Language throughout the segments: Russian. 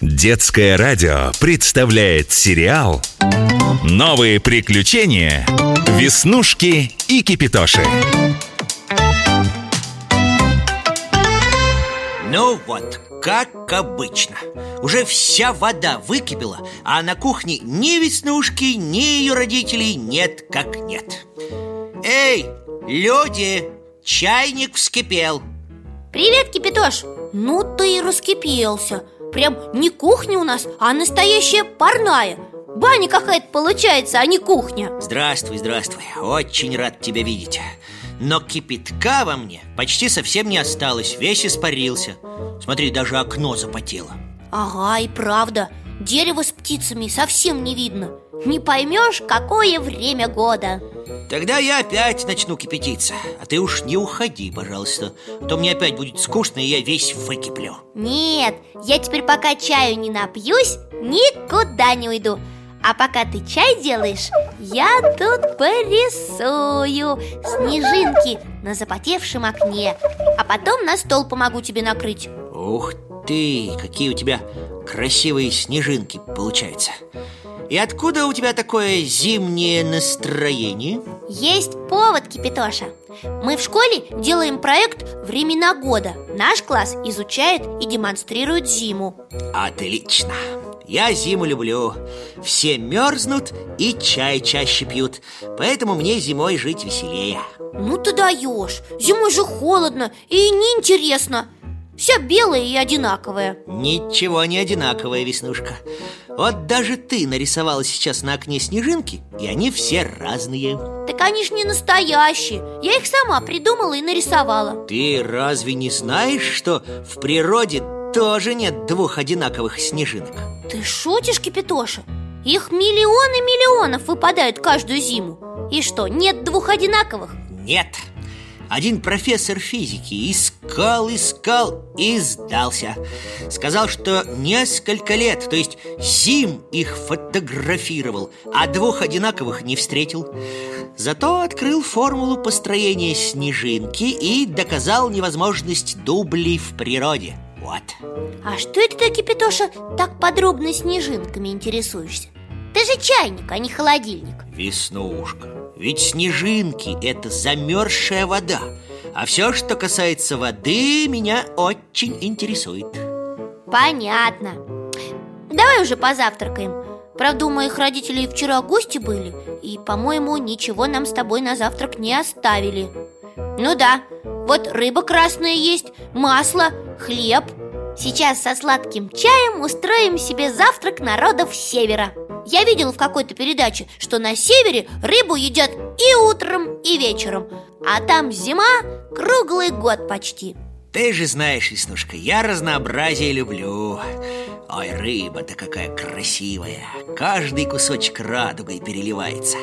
Детское радио представляет сериал «Новые приключения. Веснушки и Кипитоши». Ну вот, как обычно Уже вся вода выкипела А на кухне ни Веснушки, ни ее родителей нет как нет Эй, люди, чайник вскипел Привет, Кипятош! Ну ты и раскипелся Прям не кухня у нас, а настоящая парная. Баня какая-то получается, а не кухня. Здравствуй, здравствуй. Очень рад тебя видеть. Но кипятка во мне почти совсем не осталось Весь испарился. Смотри, даже окно запотело. Ага, и правда Дерево с птицами совсем не видно Не поймешь, какое время года. Тогда я опять начну кипятиться А ты уж не уходи, пожалуйста А то мне опять будет скучно, и я весь выкиплю. Нет, я теперь пока чаю не напьюсь Никуда не уйду. А пока ты чай делаешь, я тут порисую снежинки на запотевшем окне А потом на стол помогу тебе накрыть. Ух ты, какие у тебя красивые снежинки получаются И откуда у тебя такое зимнее настроение? Есть повод, Кипятоша Мы в школе делаем проект «Времена года» Наш класс изучает и демонстрирует зиму. Отлично! Я зиму люблю. Все мерзнут и чай чаще пьют. Поэтому мне зимой жить веселее. Ну ты даешь. Зимой же холодно и неинтересно. Все белое и одинаковое Ничего не одинаковое, Веснушка Вот даже ты нарисовала сейчас на окне снежинки И они все разные Так они ж не настоящие Я их сама придумала и нарисовала Ты разве не знаешь, что в природе тоже нет двух одинаковых снежинок? Ты шутишь, Кипятоша? Их миллионы миллионов выпадают каждую зиму И что, нет двух одинаковых? Нет один профессор физики искал, искал и сдался. Сказал, что несколько лет, то есть зим их фотографировал А двух одинаковых не встретил. Зато открыл формулу построения снежинки И доказал невозможность дублей в природе. Вот. А что это ты, Кипятоша, так подробно снежинками интересуешься? Ты же чайник, а не холодильник. Веснушка, ведь снежинки – это замерзшая вода. А все, что касается воды, меня очень интересует. Понятно. Давай уже позавтракаем. Правда, у моих родителей вчера гости были И, по-моему, ничего нам с тобой на завтрак не оставили. Ну да, вот рыба красная есть, масло, хлеб. Сейчас со сладким чаем устроим себе завтрак народов севера Я видел в какой-то передаче, что на севере рыбу едят и утром, и вечером А там зима круглый год почти. Ты же знаешь, Веснушка, я разнообразие люблю. Ой, рыба-то какая красивая. Каждый кусочек радугой переливается.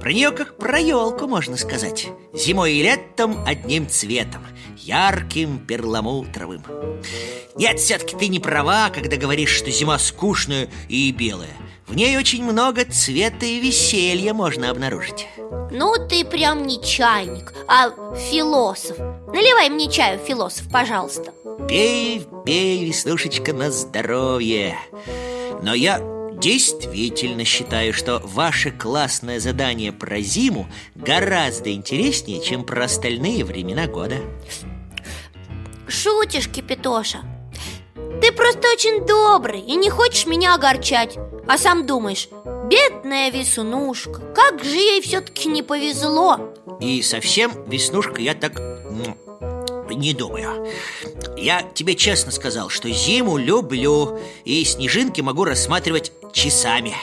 Про нее как про елку, можно сказать. Зимой и летом одним цветом Ярким перламутровым. Нет, все-таки ты не права, когда говоришь, что зима скучная и белая в ней очень много цвета и веселья можно обнаружить. Ну, ты прям не чайник, а философ. Наливай мне чаю, философ, пожалуйста. Пей, пей, Веснушечка, на здоровье. Но я действительно считаю, что ваше классное задание про зиму Гораздо интереснее, чем про остальные времена года. Шутишь, Кипятоша Ты просто очень добрый и не хочешь меня огорчать А сам думаешь, бедная Веснушка Как же ей все-таки не повезло. И совсем, Веснушка, я так не думаю. Я тебе честно сказал, что зиму люблю И снежинки могу рассматривать часами.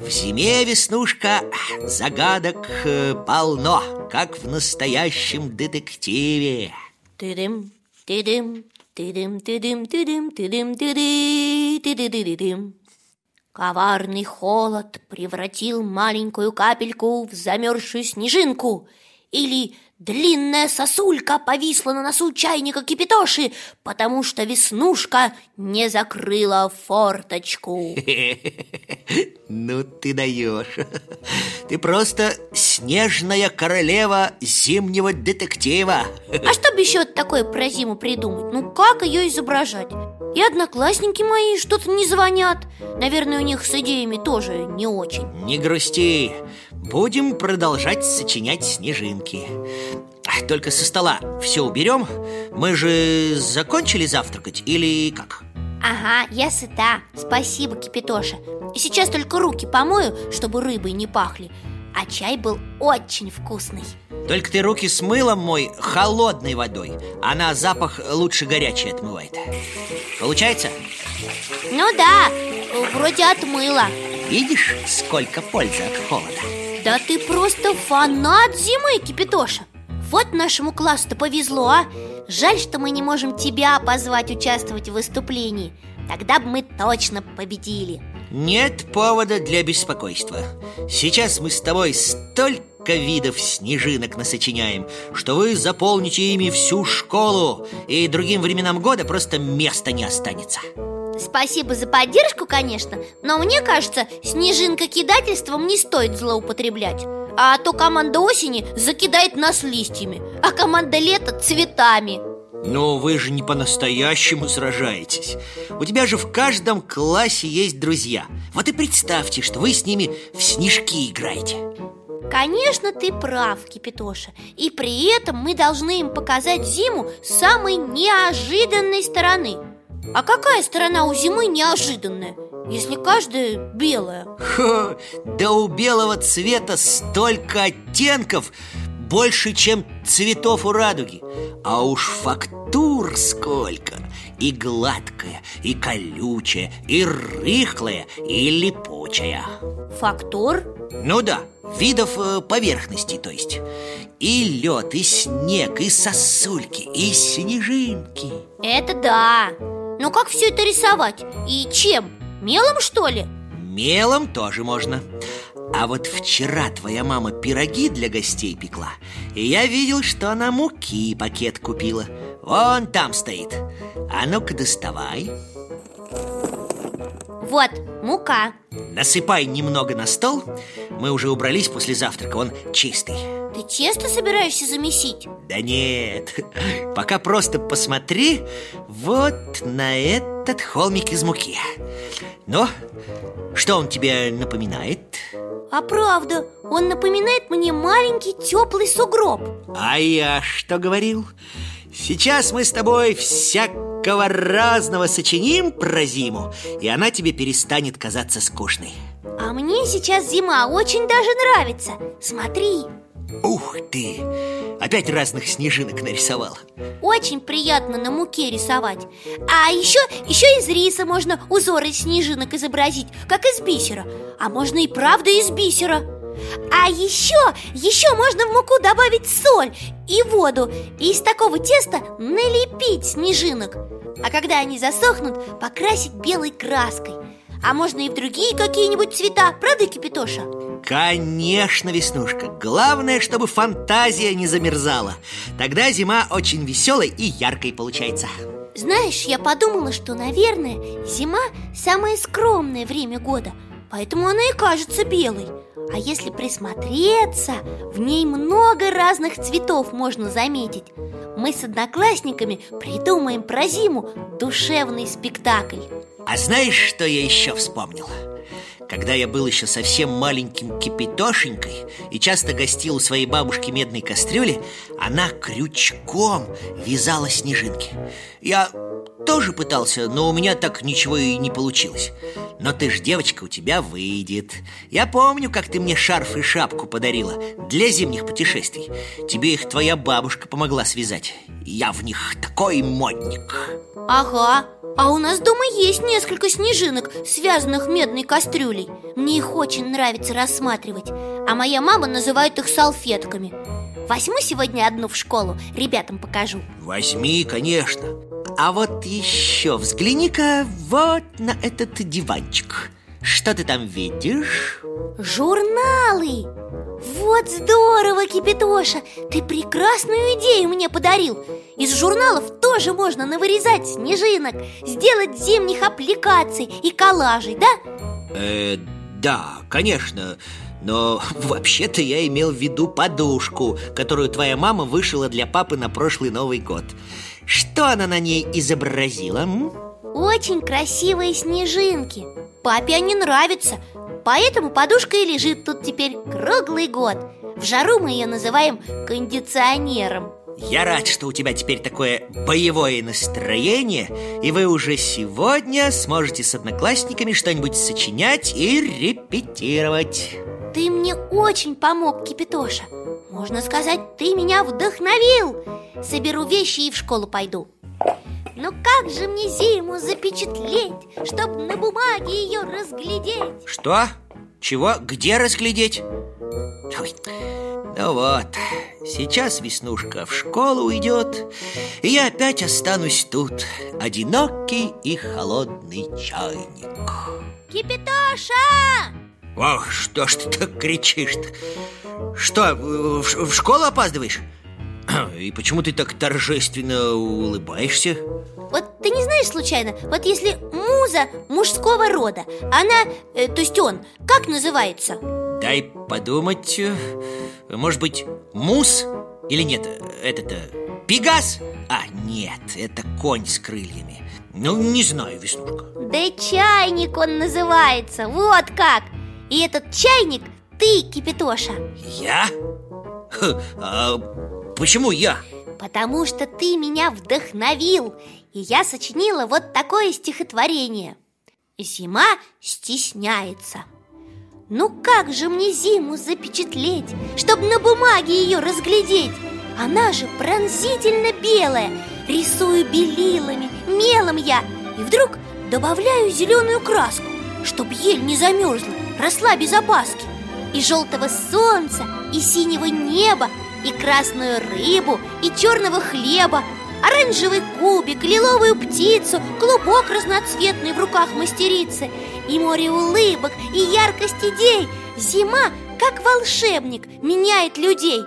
В зиме, Веснушка, загадок э, полно Как в настоящем детективе. Ты-дым, ты-дым, ты-дым, ты-дым, ты-дым, ты-дым, ты-ды, ты-ды-ды-дым Коварный холод превратил маленькую капельку в замерзшую снежинку Или Длинная сосулька повисла на носу чайника кипятоши, потому что Веснушка не закрыла форточку. Ну ты даешь. Ты просто снежная королева зимнего детектива. А чтобы еще такое про зиму придумать? Ну как ее изображать? И одноклассники мои что-то не звонят. Наверное, у них с идеями тоже не очень. Не грусти. Будем продолжать сочинять снежинки. Только со стола все уберем Мы же закончили завтракать или как? Ага, я сыта. Спасибо, Кипятоша И сейчас только руки помою, чтобы рыбой не пахли А чай был очень вкусный. Только ты руки с мылом мой холодной водой Она запах лучше горячей отмывает. Получается? Ну да, вроде отмыла Видишь, сколько пользы от холода? Да ты просто фанат зимы, Кипятоша Вот нашему классу-то повезло, а. Жаль, что мы не можем тебя позвать участвовать в выступлении. Тогда бы мы точно победили Нет повода для беспокойства. Сейчас мы с тобой столько видов снежинок насочиняем Что вы заполните ими всю школу И другим временам года просто места не останется. Спасибо за поддержку, конечно Но мне кажется, снежинка кидательством не стоит злоупотреблять. А то команда осени закидает нас листьями А команда лета цветами но вы же не по-настоящему сражаетесь. У тебя же в каждом классе есть друзья. Вот и представьте, что вы с ними в снежки играете. Конечно, ты прав, Кипятоша И при этом мы должны им показать зиму с самой неожиданной стороны. А какая сторона у зимы неожиданная? Если каждая белая? Хо, Да у белого цвета столько оттенков больше, чем цветов у радуги А уж фактур сколько И гладкая, и колючая, и рыхлая, и липучая Фактур? Ну да, видов э, поверхностей, то есть И лед, и снег, и сосульки, и снежинки Это да Но как все это рисовать? И чем? Мелом, что ли? Мелом тоже можно а вот вчера твоя мама пироги для гостей пекла И я видел, что она муки пакет купила. Вон там стоит. А ну-ка доставай. Вот, мука. Насыпай немного на стол. Мы уже убрались после завтрака, он чистый. Ты тесто собираешься замесить? Да нет, пока просто посмотри вот на этот холмик из муки. Ну, что он тебе напоминает? А правда, он напоминает мне маленький теплый сугроб. А я что говорил? Сейчас мы с тобой всякого разного сочиним про зиму И она тебе перестанет казаться скучной. А мне сейчас зима очень даже нравится. Смотри Ух ты! Опять разных снежинок нарисовал. Очень приятно на муке рисовать. А еще, еще из риса можно узоры снежинок изобразить, как из бисера. А можно и правда из бисера. А еще, еще можно в муку добавить соль и воду. И из такого теста налепить снежинок. А когда они засохнут, покрасить белой краской А можно и в другие какие-нибудь цвета, правда, Кипятоша? Конечно, Веснушка. Главное, чтобы фантазия не замерзала. Тогда зима очень веселой и яркой получается. Знаешь, я подумала, что, наверное, зима самое скромное время года Поэтому она и кажется белой. А если присмотреться, в ней много разных цветов можно заметить. Мы с одноклассниками придумаем про зиму душевный спектакль А знаешь, что я еще вспомнила? Когда я был еще совсем маленьким кипятошенькой И часто гостил у своей бабушки медной кастрюли Она крючком вязала снежинки. Я тоже пытался, но у меня так ничего и не получилось. Но ты ж девочка, у тебя выйдет. Я помню, как ты мне шарф и шапку подарила Для зимних путешествий. Тебе их твоя бабушка помогла связать. Я в них такой модник. Ага, а у нас дома есть несколько снежинок, связанных медной кастрюлей. Мне их очень нравится рассматривать. А моя мама называет их салфетками. Возьму сегодня одну в школу, ребятам покажу. Возьми, конечно. А вот еще взгляни-ка вот на этот диванчик. Что ты там видишь? Журналы! Вот здорово, Кипятоша! Ты прекрасную идею мне подарил Из журналов тоже можно навырезать снежинок Сделать зимних аппликаций и коллажей, да? Э, да, конечно но вообще-то я имел в виду подушку, которую твоя мама вышила для папы на прошлый Новый год. Что она на ней изобразила? М? Очень красивые снежинки Папе они нравятся. Поэтому подушка и лежит тут теперь круглый год. В жару мы ее называем кондиционером. Я рад, что у тебя теперь такое боевое настроение И вы уже сегодня сможете с одноклассниками что-нибудь сочинять и репетировать. Ты мне очень помог, Кипятоша Можно сказать, ты меня вдохновил. Соберу вещи и в школу пойду но как же мне зиму запечатлеть, чтобы на бумаге ее разглядеть? Что? Чего? Где разглядеть? Ой. Ну вот, сейчас Веснушка в школу уйдет И я опять останусь тут Одинокий и холодный чайник Кипятоша! Ох, что ж ты так кричишь-то? Что, в, в школу опаздываешь? И почему ты так торжественно улыбаешься? Вот ты не знаешь случайно, вот если муза мужского рода, она, э, то есть он, как называется? Дай подумать, может быть, мус? Или нет, это-то Пегас? А, нет, это конь с крыльями Ну, не знаю, Веснушка Да чайник он называется, вот как И этот чайник ты, Кипятоша Я? А почему я? Потому что ты меня вдохновил И я сочинила вот такое стихотворение Зима стесняется Ну как же мне зиму запечатлеть, Чтобы на бумаге ее разглядеть? Она же пронзительно белая Рисую белилами, мелом я И вдруг добавляю зеленую краску Чтоб ель не замерзла, росла без опаски И желтого солнца, и синего неба и красную рыбу, и черного хлеба, оранжевый кубик, лиловую птицу, клубок разноцветный в руках мастерицы, и море улыбок, и яркость идей. Зима, как волшебник, меняет людей,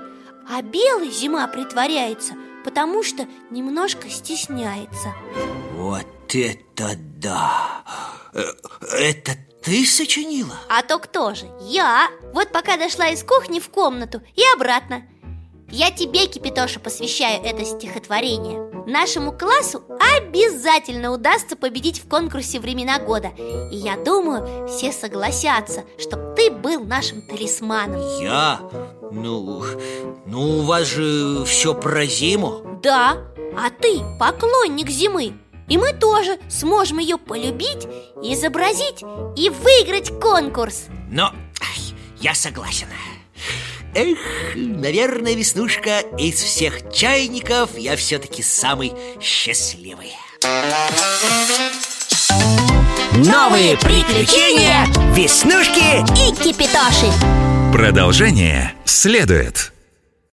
а белый зима притворяется, потому что немножко стесняется. Вот это да! Э, это ты сочинила? А то кто же? Я! Вот пока дошла из кухни в комнату и обратно я тебе, Кипятоша, посвящаю это стихотворение. Нашему классу обязательно удастся победить в конкурсе «Времена года» И я думаю, все согласятся, чтобы ты был нашим талисманом. Я? Ну, ну у вас же все про зиму. Да, а ты поклонник зимы. И мы тоже сможем ее полюбить, изобразить и выиграть конкурс. Но я согласен Эх, наверное, Веснушка, из всех чайников я все-таки самый счастливый. Новые приключения Веснушки и Кипитоши. Продолжение следует